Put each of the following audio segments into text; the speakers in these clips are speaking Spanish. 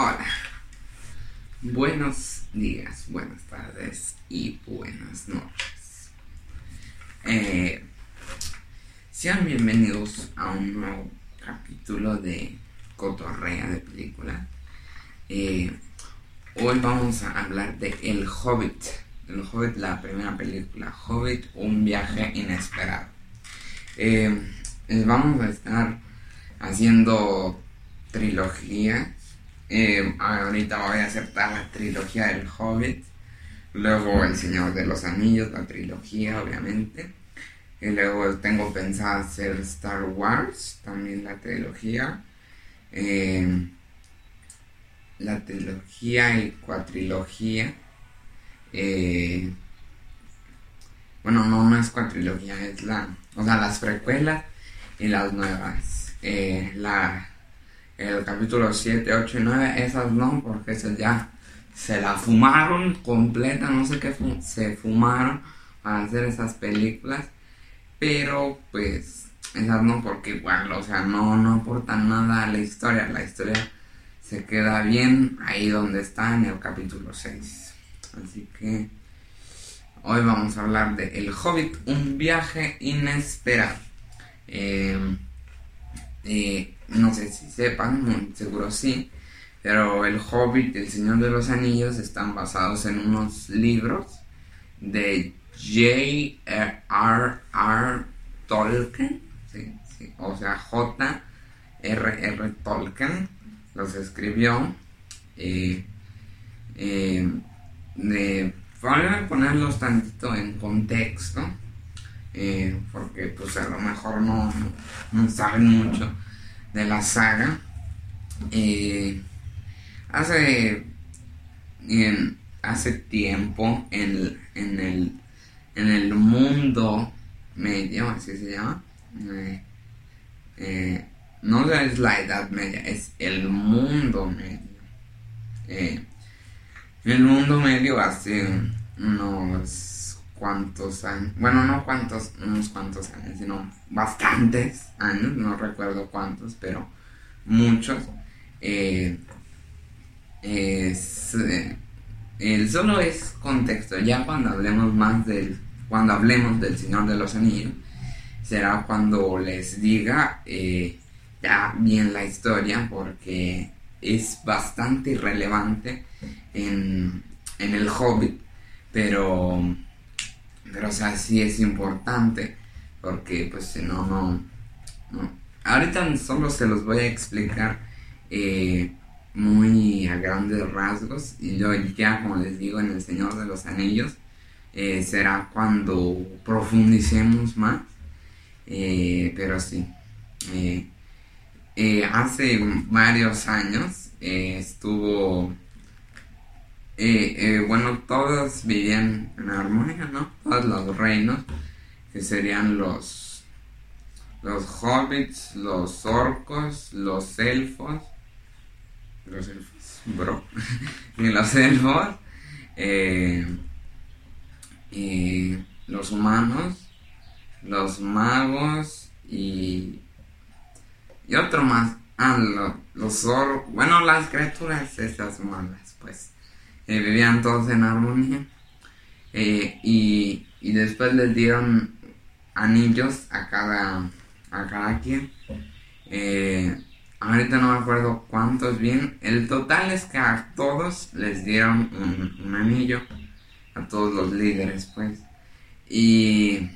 Hola. Buenos días, buenas tardes y buenas noches. Eh, sean bienvenidos a un nuevo capítulo de Cotorrea de película. Eh, hoy vamos a hablar de El Hobbit. El Hobbit, la primera película. Hobbit, un viaje inesperado. Eh, vamos a estar haciendo trilogía. Eh, ahorita voy a hacer la trilogía del Hobbit. Luego El Señor de los Anillos, la trilogía, obviamente. Y luego tengo pensado hacer Star Wars, también la trilogía. Eh, la trilogía y cuatrilogía. Eh, bueno, no, no es cuatrilogía, es la. O sea, las precuelas y las nuevas. Eh, la, el capítulo 7, 8 y 9, esas no, porque esas ya se la fumaron completa, no sé qué se fumaron para hacer esas películas, pero pues esas no, porque igual, o sea, no, no aportan nada a la historia, la historia se queda bien ahí donde está en el capítulo 6. Así que hoy vamos a hablar de El Hobbit, un viaje inesperado. Eh, no sé si sepan, seguro sí, pero El Hobbit y El Señor de los Anillos están basados en unos libros de J.R.R. Tolkien, o sea, J.R.R. Tolkien los escribió. Eh, eh, de, ponerlos tantito en contexto eh, porque pues a lo mejor no, saben mucho de la saga. Eh, hace, hace tiempo en, en, el, en el mundo medio, así se llama, eh, no es la edad media, es el mundo medio. el mundo medio hace unos cuantos años, bueno, no cuantos, unos cuantos años, sino bastantes años, no recuerdo cuántos, pero muchos. Eh, es, eh, solo es contexto, ya cuando hablemos más del, cuando hablemos del Señor de los Anillos, será cuando les diga eh, ya bien la historia, porque es bastante irrelevante en, en el Hobbit, pero pero, o sea, sí es importante, porque pues si no, no, Ahorita solo se los voy a explicar eh, muy a grandes rasgos y yo ya, como les digo, en El Señor de los Anillos, eh, será cuando profundicemos más, eh, pero sí. hace varios años estuvo eh, eh, bueno, todos vivían en armonía, ¿no? Todos los reinos, que serían los, los hobbits, los orcos, los elfos, los elfos, bro, y los elfos, eh, los humanos, los magos y, y otro más. Ah, los orcos, bueno, las criaturas esas malas, pues. Eh, vivían todos en armonía. Eh, y, después les dieron anillos a cada, a cada quien. Eh, ahorita no me acuerdo cuántos bien. El total es que a todos les dieron un, anillo. A todos los líderes, pues. Y,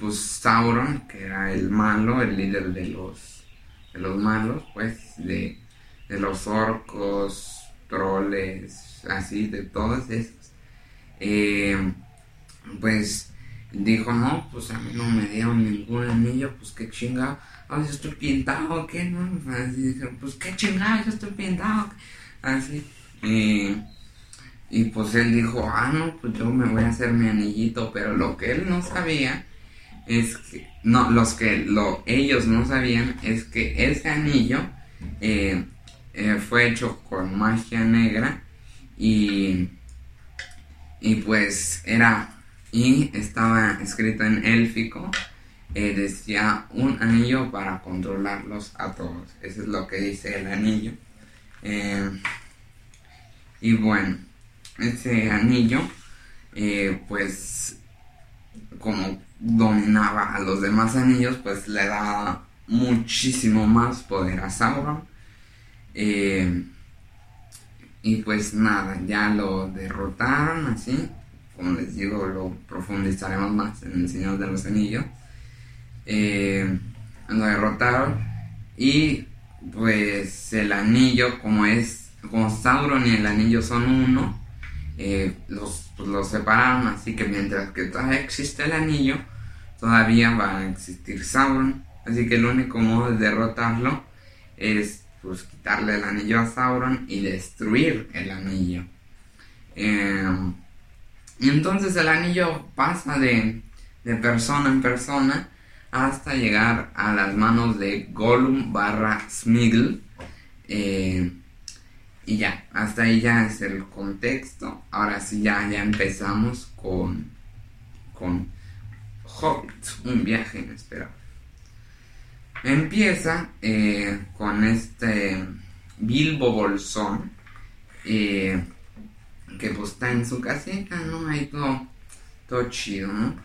pues Sauron, que era el malo, el líder de los, de los malos, pues, de, de los orcos, troles, así de todos esos, eh, pues dijo, no, pues a mí no me dieron ningún anillo, pues qué chingado, oh, yo estoy pintado, ¿qué? No? Así dijeron, pues qué chingado, yo estoy pintado, así. y pues él dijo, ah, no, pues yo me voy a hacer mi anillito, pero lo que él no sabía es que, no, los que lo, ellos no sabían es que ese anillo eh, eh, fue hecho con magia negra y, y pues era, y estaba escrito en élfico, eh, decía un anillo para controlarlos a todos. Eso es lo que dice el anillo. Eh, Y bueno, ese anillo, eh, pues, como dominaba a los demás anillos, pues le daba muchísimo más poder a Sauron. Eh, y pues nada, ya lo derrotaron así. Como les digo, lo profundizaremos más en el Señor de los Anillos. Eh, lo derrotaron. Y pues el anillo, como es, como Sauron y el anillo son uno, eh, los, pues, los separaron. Así que mientras que todavía existe el anillo, todavía va a existir Sauron. Así que el único modo de derrotarlo es pues quitarle el anillo a Sauron y destruir el anillo. Em, y entonces el anillo pasa de, persona en persona hasta llegar a las manos de Gollum barra Smiggle. Eh, y ya, hasta ahí ya es el contexto. Ahora sí ya, ya empezamos con, con Hobbit, un viaje inesperado. Empieza eh, con este Bilbo Bolsón, eh, que pues está en su casita, ¿no? Ahí todo, todo chido, ¿no?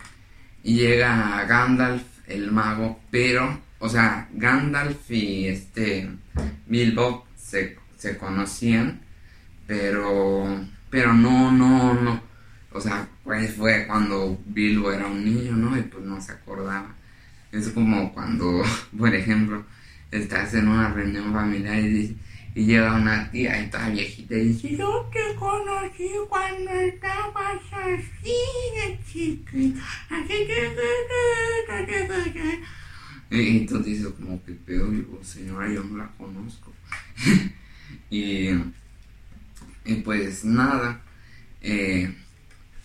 Y llega Gandalf, el mago, pero, o sea, Gandalf y este Bilbo se, se conocían, pero, pero no, no, no. O sea, pues fue cuando Bilbo era un niño, ¿no? Y pues no se acordaba. Es como cuando, por ejemplo, estás en una reunión familiar y, llega una tía y toda viejita y dice, yo te conocí cuando estabas así de chiquita, así que... Y tú dices como que pedo, digo, señora, yo no la conozco. y, y pues nada, eh,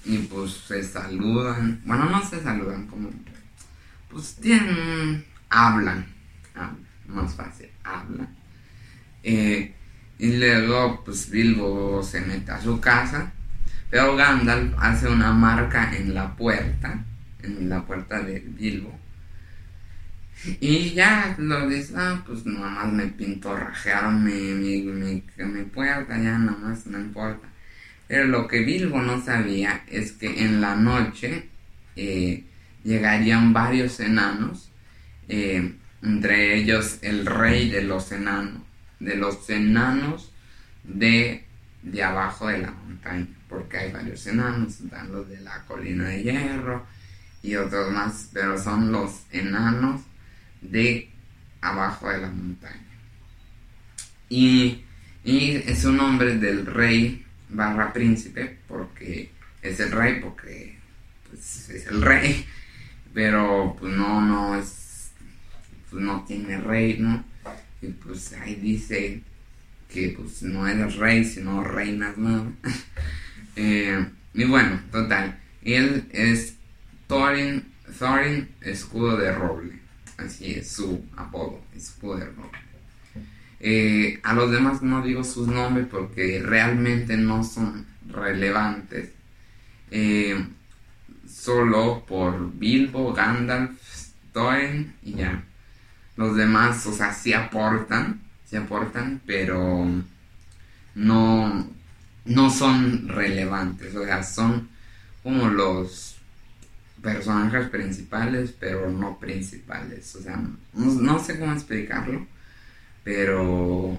y pues se saludan, bueno, no se saludan, como pues tienen, hablan, más fácil, hablan. Eh, y luego, pues Bilbo se mete a su casa, pero Gandalf hace una marca en la puerta, en la puerta de Bilbo. Y ya lo dice, ah, pues nomás me pintorrajearon mi, mi, mi, puerta, ya nomás no importa. Pero lo que Bilbo no sabía es que en la noche eh, llegarían varios enanos, eh, entre ellos el rey de los enanos, de los enanos de, de abajo de la montaña, porque hay varios enanos, están los de la colina de hierro y otros más, pero son los enanos de abajo de la montaña. Y, y es un nombre del rey barra príncipe, porque es el rey, porque pues, es el rey pero pues no, no es, pues no tiene rey, ¿no? Y pues ahí dice que pues no eres rey, sino reinas, ¿no? Eh, y bueno, total, él es Thorin, Thorin Escudo de Roble, así es su apodo, Escudo de Roble. Eh, a los demás no digo sus nombres porque realmente no son relevantes. Eh, solo por Bilbo, Gandalf, Thorin y ya. Los demás, o sea, sí aportan, sí aportan, pero no, no son relevantes, o sea, son como los personajes principales, pero no principales, o sea, no, sé cómo explicarlo, pero,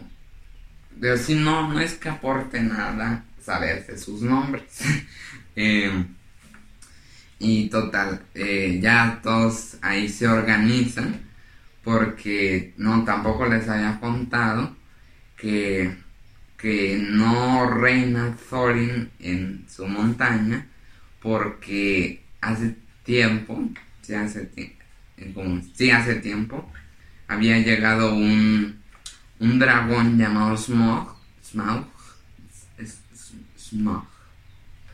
pero si no, no es que aporte nada saberse sus nombres. eh, y total, eh, ya todos ahí se organizan porque no tampoco les había contado que, que no reina Thorin en su montaña porque hace tiempo, sí hace, hace tiempo, había llegado un, un dragón llamado Smog, Smog, Smog,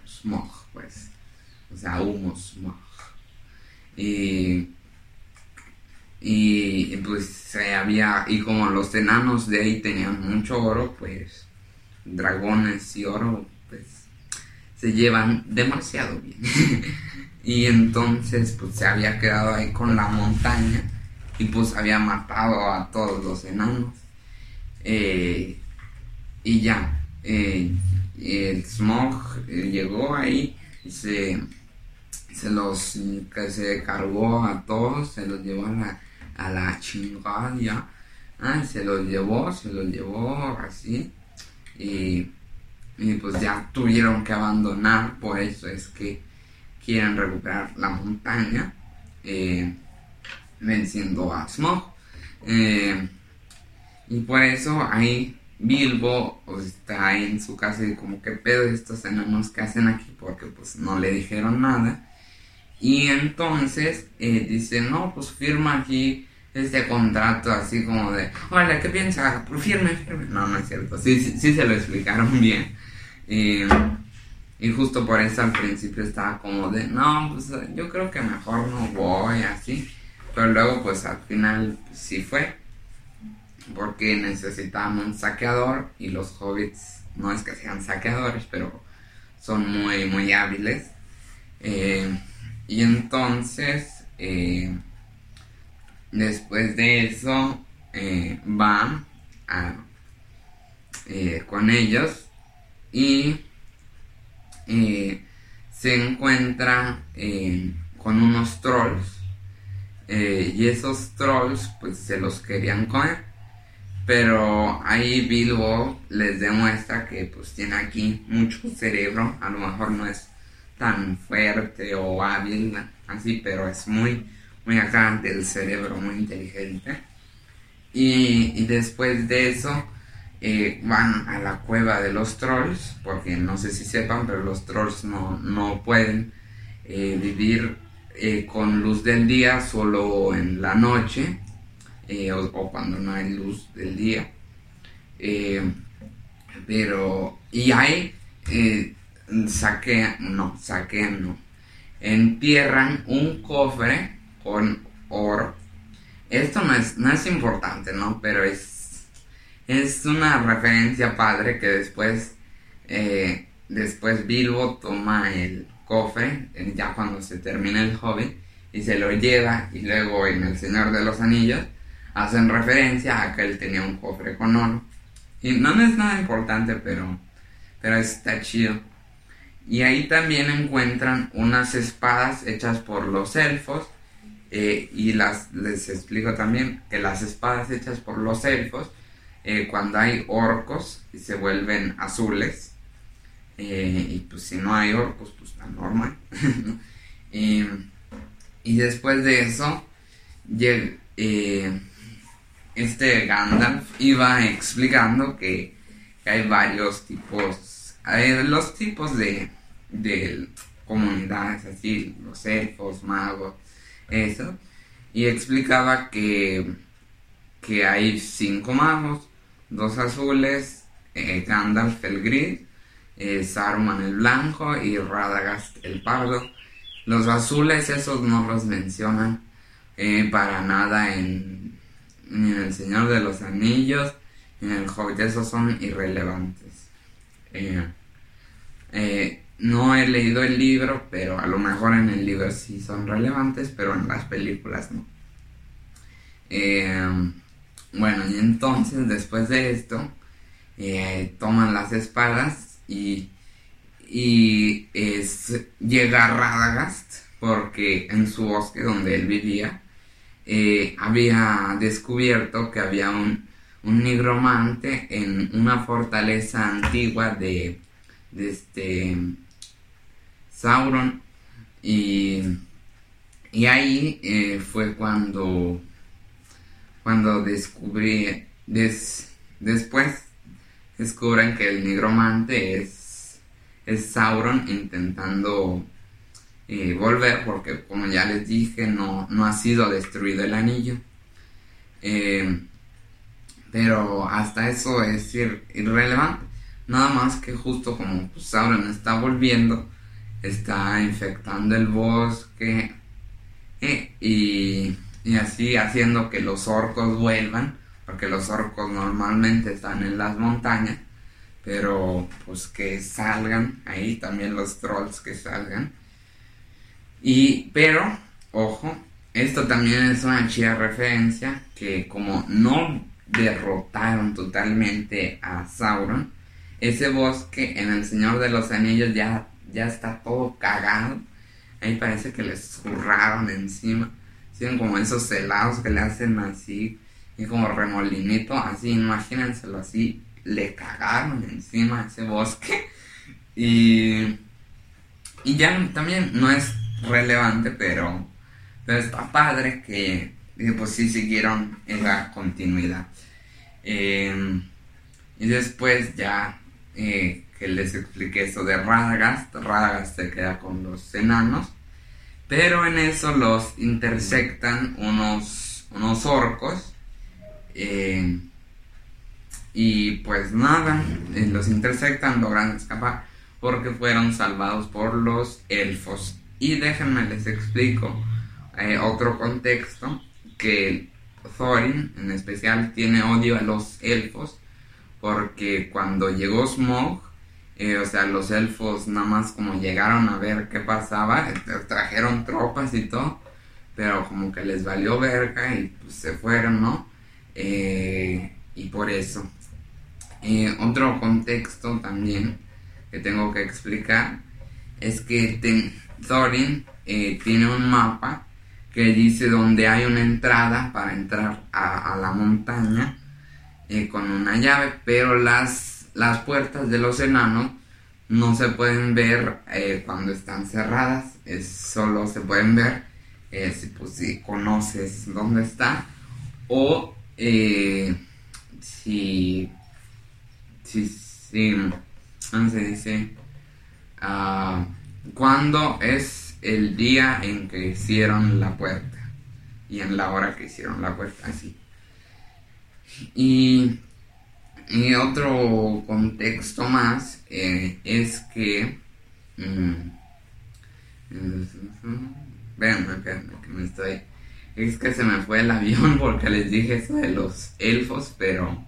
Smog, pues o sea, humos. Y, y pues se había, y como los enanos de ahí tenían mucho oro, pues dragones y oro, pues se llevan demasiado bien. y entonces pues se había quedado ahí con la montaña y pues había matado a todos los enanos. Eh, y ya, eh, el smog eh, llegó ahí y se, se los que se cargó a todos, se los llevó a la, a la chingada ya. Ah, se los llevó, se los llevó así. Y, pues ya tuvieron que abandonar, por eso es que quieren recuperar la montaña, eh, venciendo a Smog. Eh, y por eso ahí Bilbo pues, está en su casa y como que pedo estos enanos que hacen aquí porque pues no le dijeron nada. Y entonces eh, dice, no, pues firma aquí este contrato así como de, hola, ¿qué piensa? Pues firme, firme. No, no es cierto, sí, sí, sí se lo explicaron bien. y justo por eso al principio estaba como de, no, pues yo creo que mejor no voy así. Pero luego pues al final sí fue porque necesitaban un saqueador y los hobbits no es que sean saqueadores, pero son muy, muy hábiles. Eh, y entonces, eh, después de eso, eh, va con ellos y se encuentra con unos trolls. y esos trolls pues se los querían comer pero ahí Bilbo les demuestra que pues tiene aquí mucho cerebro, a lo mejor no es tan fuerte o hábil así, pero es muy, muy acá del cerebro, muy inteligente. Y, después de eso eh, van a la cueva de los trolls, porque no sé si sepan, pero los trolls no, pueden eh, vivir eh, con luz del día, solo en la noche eh, o, cuando no hay luz del día. Pero, y hay, saquean, no, saquean, no, entierran un cofre con oro. Esto no es, no importante, ¿no? Pero es, es una referencia padre que después, después Bilbo toma el cofre, ya cuando se termina el hobby, y se lo lleva, y luego en El Señor de los Anillos, hacen referencia a que él tenía un cofre con oro. Y no es nada importante, pero, pero está chido. Y ahí también encuentran unas espadas hechas por los elfos. Eh, y las, les explico también que las espadas hechas por los elfos, eh, cuando hay orcos, se vuelven azules. Eh, y pues si no hay orcos, pues está normal. y, después de eso, este Gandalf iba explicando que, hay varios tipos, los tipos de, de comunidades, así, los elfos, magos, eso, y explicaba que, que hay cinco magos, dos azules, eh, Gandalf el gris, eh, Saruman el blanco y Radagast el pardo. Los azules esos no los mencionan eh, para nada en en El Señor de los Anillos, ni en El Hobbit, esos son irrelevantes. Eh, no he leído el libro, pero a lo mejor en el libro sí son relevantes, pero en las películas no. Eh, bueno, y entonces después de esto, toman las espadas y, y llega Radagast, porque en su bosque donde él vivía, eh, había descubierto que había un, un, nigromante en una fortaleza antigua de, este Sauron y, y ahí eh, fue cuando cuando descubrí después descubren que el nigromante es es Sauron intentando volver porque como ya les dije no, no ha sido destruido el anillo. Eh, pero hasta eso es irrelevante. Nada más que justo como Sauron está volviendo, está infectando el bosque eh, y, y así haciendo que los orcos vuelvan, porque los orcos normalmente están en las montañas, pero pues que salgan ahí también los trolls que salgan. Y, pero, ojo, esto también es una chida referencia que como no derrotaron totalmente a Sauron, ese bosque en El Señor de los Anillos ya, ya está todo cagado. Ahí parece que les zurraron encima. Tienen como esos helados que le hacen así, y como remolinito, así, imagínenselo así. Le cagaron encima ese bosque. Y, y ya también no es relevante, pero, pero está padre que pues sí siguieron esa continuidad. Eh, y después ya eh, que les expliqué eso de Radagast, Radagast se queda con los enanos, pero en eso los intersectan unos, unos orcos. Eh, y pues nada, eh, los intersectan, logran escapar porque fueron salvados por los elfos. Y déjenme les explico otro contexto que Thorin en especial tiene odio a los elfos porque cuando llegó Smog, eh, o sea, los elfos nada más como llegaron a ver qué pasaba, eh, trajeron tropas y todo, pero como que les valió verga y pues se fueron, ¿no? Eh, y por eso. otro contexto también que tengo que explicar es que Thorin tiene un mapa que dice donde hay una entrada para entrar a, la montaña eh, con una llave, pero las, las puertas de los enanos no se pueden ver eh, cuando están cerradas, es, solo se pueden ver eh, si, pues, si conoces dónde está o si, si, si, ¿cómo se dice? Ah, cuando es el día en que hicieron la puerta y en la hora que hicieron la puerta, así. Y, y otro contexto más eh, es que... Mmm, vean, que me estoy... Es que se me fue el avión porque les dije eso de los elfos, pero,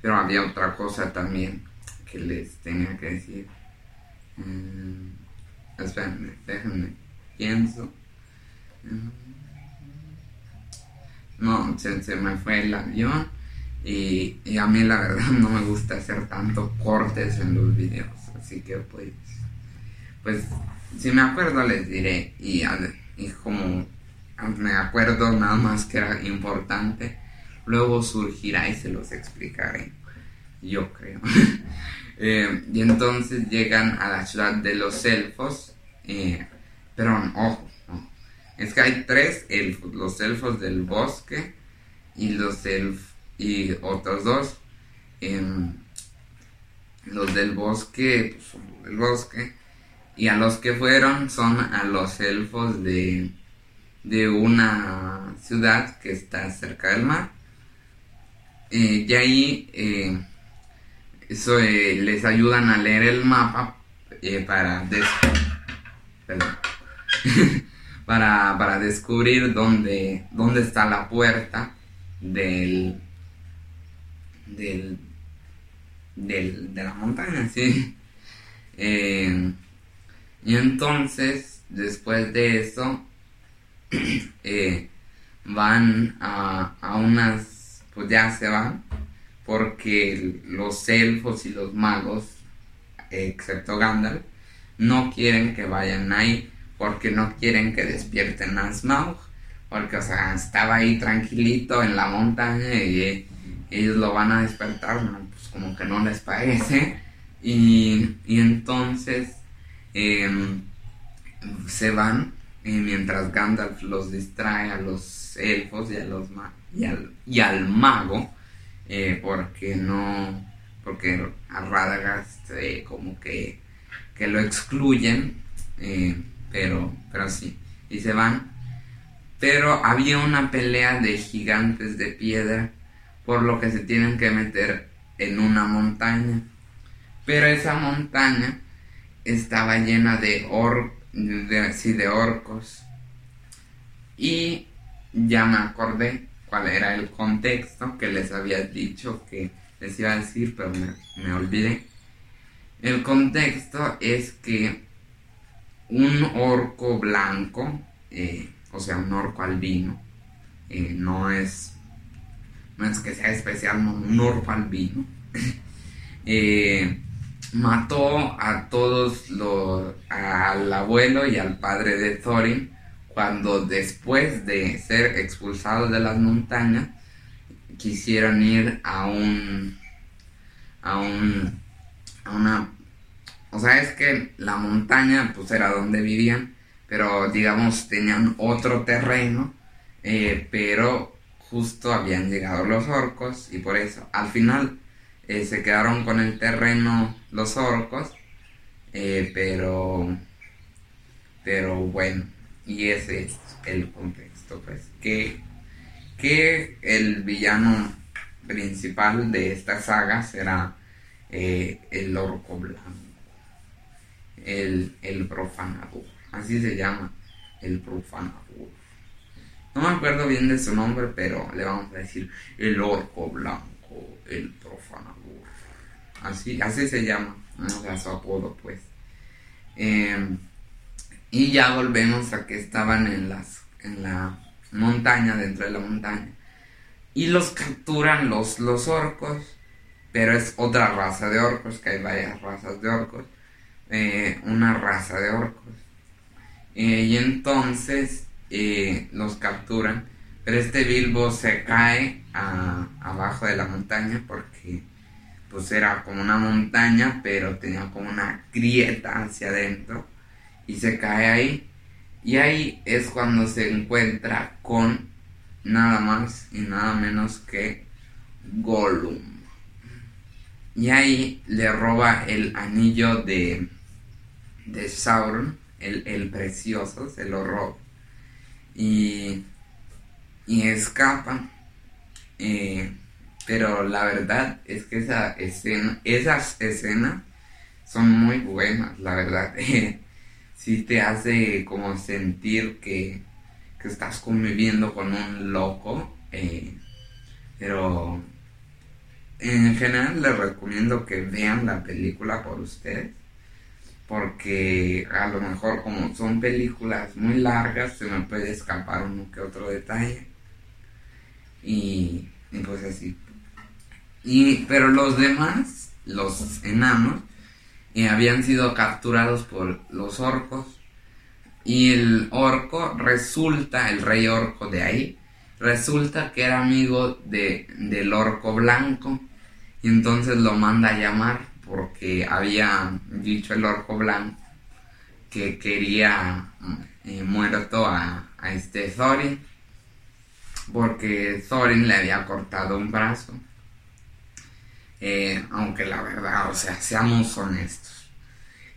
pero había otra cosa también que les tenía que decir. Mm, espérenme, déjenme pienso. No, se, me fue el avión y, a mí la verdad no me gusta hacer tanto cortes en los videos, así que pues, pues si me acuerdo les diré y, y como me acuerdo nada más que era importante, luego surgirá y se los explicaré, yo creo. Eh, y entonces llegan a la ciudad de los elfos. Eh, pero ojo, es que hay tres elfos, los elfos del bosque y los elfos y otros dos. Los del bosque, pues, bosque. Y a los que fueron son a los elfos de, de una ciudad que está cerca del mar. Eh, y ahí eh, eso, eh, les ayudan a leer el mapa para... Perdón para, para, descubrir dónde, dónde está la puerta del, del, de la montaña, ¿sí? Eh, y entonces, después de eso, eh, van a, a unas, pues ya se van, porque los elfos y los magos, excepto Gandalf, no quieren que vayan ahí porque no quieren que despierten a Smaug, porque, o sea, estaba ahí tranquilito en la montaña y ellos lo van a despertar, pues como que no les parece, y, entonces em, se van mientras Gandalf los distrae a los elfos y, a los y, al, y al mago, eh, porque no, porque a Radagast eh, como que, que lo excluyen. Eh, pero, pero sí, y se van. Pero había una pelea de gigantes de piedra, por lo que se tienen que meter en una montaña. Pero esa montaña estaba llena de, or de, de orcos. Y ya me acordé cuál era el contexto que les había dicho que les iba a decir, pero me, me olvidé. El contexto es que un orco blanco, eh, o sea, un orco albino, eh, no es no es que sea especial, un orco albino, eh, mató a todos los, al abuelo y al padre de Thorin cuando después de ser expulsados de las montañas quisieron ir a un a un a una o sea es que la montaña pues era donde vivían pero digamos tenían otro terreno eh, pero justo habían llegado los orcos y por eso al final eh, se quedaron con el terreno los orcos eh, pero pero bueno y ese es el contexto pues que que el villano principal de esta saga será eh, el orco blanco, el, el profanador, así se llama, el profanador. No me acuerdo bien de su nombre, pero le vamos a decir el orco blanco, el profanador. Así, así se llama, no sea, su apodo pues. Em, y ya volvemos a que estaban en las en la montaña, dentro de la montaña. Y los capturan los, los orcos, pero es otra raza de orcos, que hay varias razas de orcos. Eh, una raza de orcos. Eh, y entonces eh, los capturan, pero este Bilbo se cae abajo de la montaña porque pues era como una montaña, pero tenía como una grieta hacia adentro y se cae ahí y ahí es cuando se encuentra con nada más y nada menos que Gollum. Y ahí le roba el anillo de, de Sauron, el, precioso, se lo roba. Y, y escapa. Eh, pero la verdad es que esa escena, esas escenas son muy buenas, la verdad. sí te hace como sentir que, estás conviviendo con un loco. Eh, pero en general les recomiendo que vean la película por ustedes. Porque a lo mejor como son películas muy largas se me puede escapar uno que otro detalle. Y, pues así. Y, pero los demás, los enanos, y habían sido capturados por los orcos. Y el orco resulta, el rey orco de ahí, resulta que era amigo de, del orco blanco. Y entonces lo manda a llamar porque había dicho el orco blanco que quería eh, muerto a, este Thorin. Porque Thorin le había cortado un brazo. Eh, aunque la verdad, o sea, seamos honestos.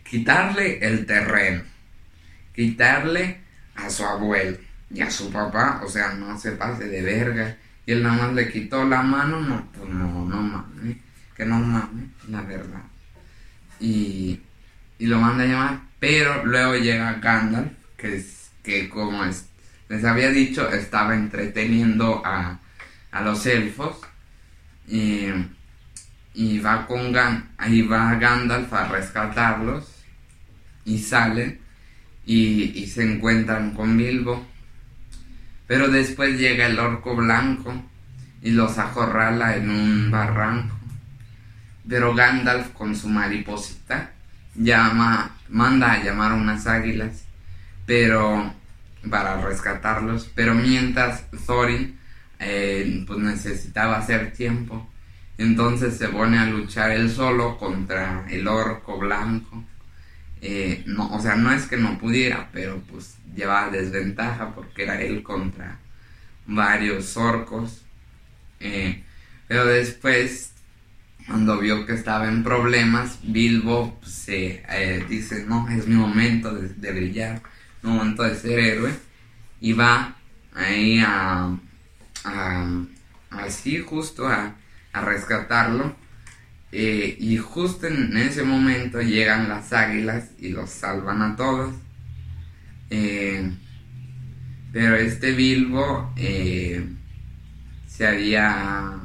Quitarle el terreno, quitarle a su abuelo y a su papá, o sea, no se pase de verga. Y él nada más le quitó la mano, no, pues no, no mames, que no mames, la verdad. Y, y lo manda a llamar, pero luego llega Gandalf, que, es, que como es, les había dicho, estaba entreteniendo a, a los elfos. Y y va con va Gandalf a rescatarlos y salen y, se encuentran con Bilbo. Pero después llega el orco blanco y los acorrala en un barranco. Pero Gandalf con su mariposita llama, manda a llamar a unas águilas, pero para rescatarlos. Pero mientras Thorin eh, pues necesitaba hacer tiempo entonces se pone a luchar él solo contra el orco blanco. Eh, no, o sea, no es que no pudiera, pero pues llevaba desventaja porque era él contra varios orcos. Eh, pero después, cuando vio que estaba en problemas, Bilbo pues, se eh, dice, no, es mi momento de, brillar, mi momento de ser héroe. Y va ahí a, así justo a rescatarlo. Eh, y justo en ese momento llegan las águilas y los salvan a todos. Eh, pero este Bilbo se había...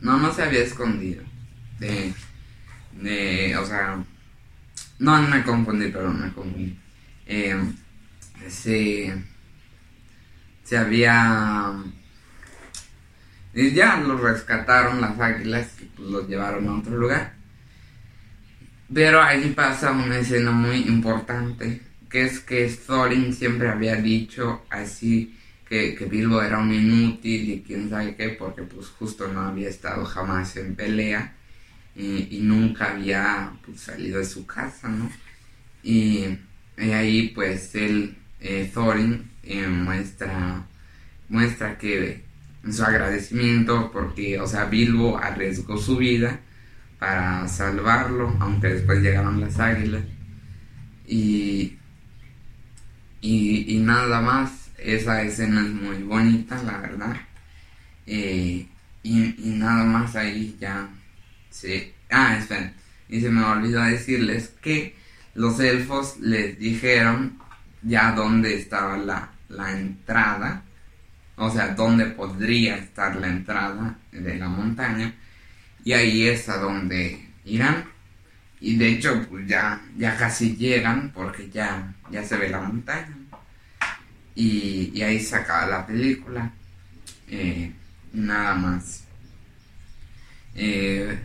No, no se había escondido. De, de, o sea... No, me confundí, pero me confundí. se, se había ya los rescataron las águilas y pues los llevaron a otro lugar. pero ahí pasa una escena muy importante, que es que Thorin siempre había dicho así que, que Bilbo era un inútil y quién sabe qué, porque pues justo no había estado jamás en pelea y, nunca había pues, salido de su casa, ¿no? Y, ahí pues él, eh, Thorin, eh, muestra, muestra que su agradecimiento porque, o sea, Bilbo arriesgó su vida para salvarlo, aunque después llegaron las águilas. Y, y, nada más, esa escena es muy bonita, la verdad. Eh, y, nada más ahí ya se... Ah, esperen. Y se me olvidó decirles que los elfos les dijeron ya dónde estaba la, la entrada. O sea, dónde podría estar la entrada de la montaña y ahí es a donde irán. Y de hecho, pues ya, ya casi llegan porque ya, ya se ve la montaña. Y, ahí se acaba la película. Eh, nada más. Eh,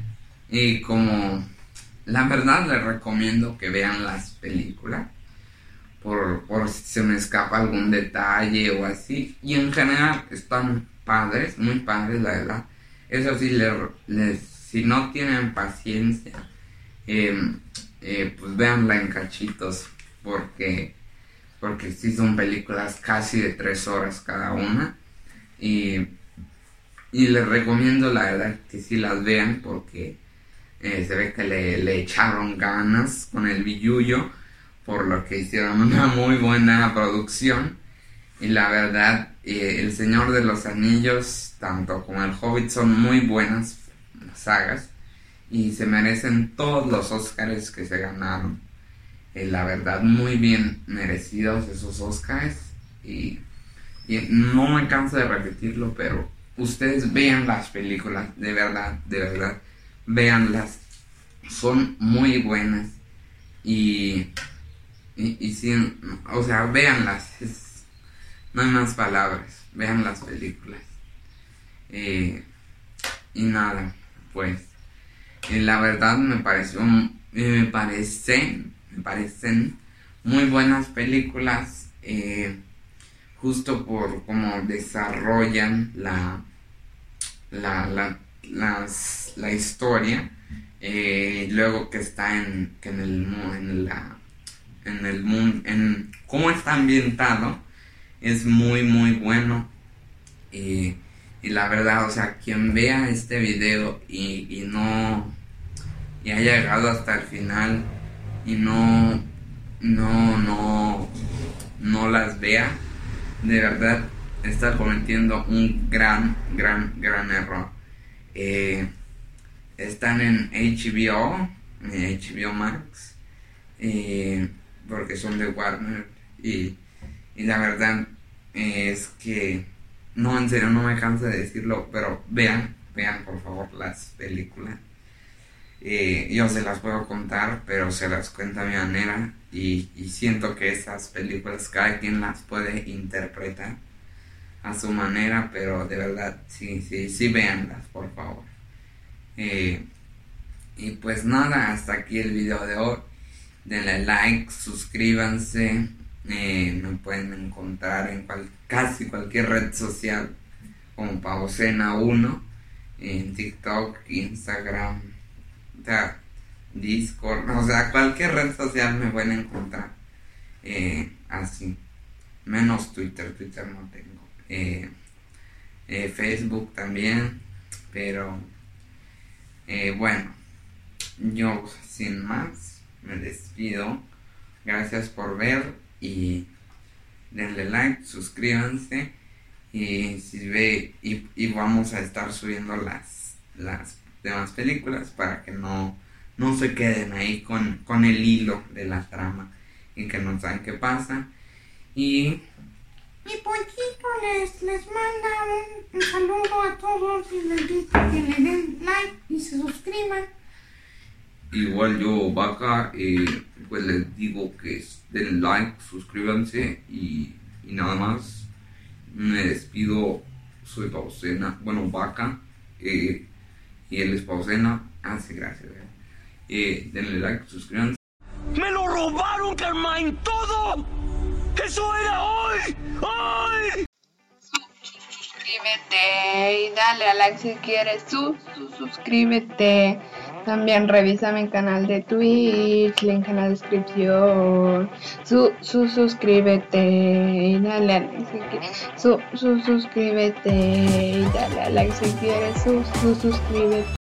y como la verdad les recomiendo que vean las películas. Por, por si se me escapa algún detalle o así. Y en general están padres, muy padres, la verdad. Eso sí, les si no tienen paciencia, em, eh, pues véanla en cachitos, porque, porque sí son películas casi de tres horas cada una. Y, les recomiendo la verdad que sí las vean porque eh, se ve que le, echaron ganas con el billuyo, por lo que hicieron una muy buena producción. Y la verdad, eh, El Señor de los Anillos, tanto como El Hobbit, son muy buenas sagas y se merecen todos los Oscars que se ganaron. Eh, la verdad, muy bien merecidos esos Oscars y, no me canso de repetirlo, pero ustedes vean las películas, de verdad, de verdad, veanlas, son muy buenas. Y, y, sin, o sea, véanlas, no hay más palabras, vean las películas. Eh, y nada pues. La verdad me pareció me parecen me parecen muy buenas películas eh, justo por cómo desarrollan la la, la, la historia eh, luego que está en, que en el en la en el mundo en cómo está ambientado es muy muy bueno eh, y la verdad, o sea, quien vea este video y, no y haya llegado hasta el final y no no no no las vea, de verdad está cometiendo un gran gran gran error. Eh, están en HBO, HBO Max, eh, porque son de Warner y, y la verdad es que no, en serio, no me canso de decirlo, pero vean, vean por favor las películas. Eh, yo se las puedo contar, pero se las cuenta a mi manera y, siento que esas películas cada quien las puede interpretar a su manera, pero de verdad, sí, sí, sí, véanlas, por favor. Eh, y pues nada, hasta aquí el video de hoy. Denle like, suscríbanse, eh, me pueden encontrar en casi cualquier red social como Pausena 1 en TikTok, Instagram, Discord, o sea, cualquier red social me pueden encontrar eh, así, menos Twitter, Twitter no tengo, eh, Facebook también, pero bueno, yo sin más me despido, gracias por ver y denle like, suscríbanse y si ve y, vamos a estar subiendo las las demás películas para que no no se queden ahí con, con el hilo de la trama y que no saben qué pasa. Y mi pollito les, les manda un, saludo a todos y les dice que le den like y se suscriban igual yo vaca eh, pues les digo que den like suscríbanse y, y nada más me despido soy Pausena bueno vaca eh, y él es Pausena hace ah, gracias Eh, denle like, suscríbanse. ¡Me lo robaron, Carmine! ¡Todo! ¡Eso era hoy! ¡Hoy! suscríbete y dale a like si quieres. Su, su, suscríbete. También revisa mi canal de Twitch, link en la descripción. Su, su, suscríbete y dale a like si quieres. Su, su, suscríbete y dale a like si quieres. Su, su, suscríbete.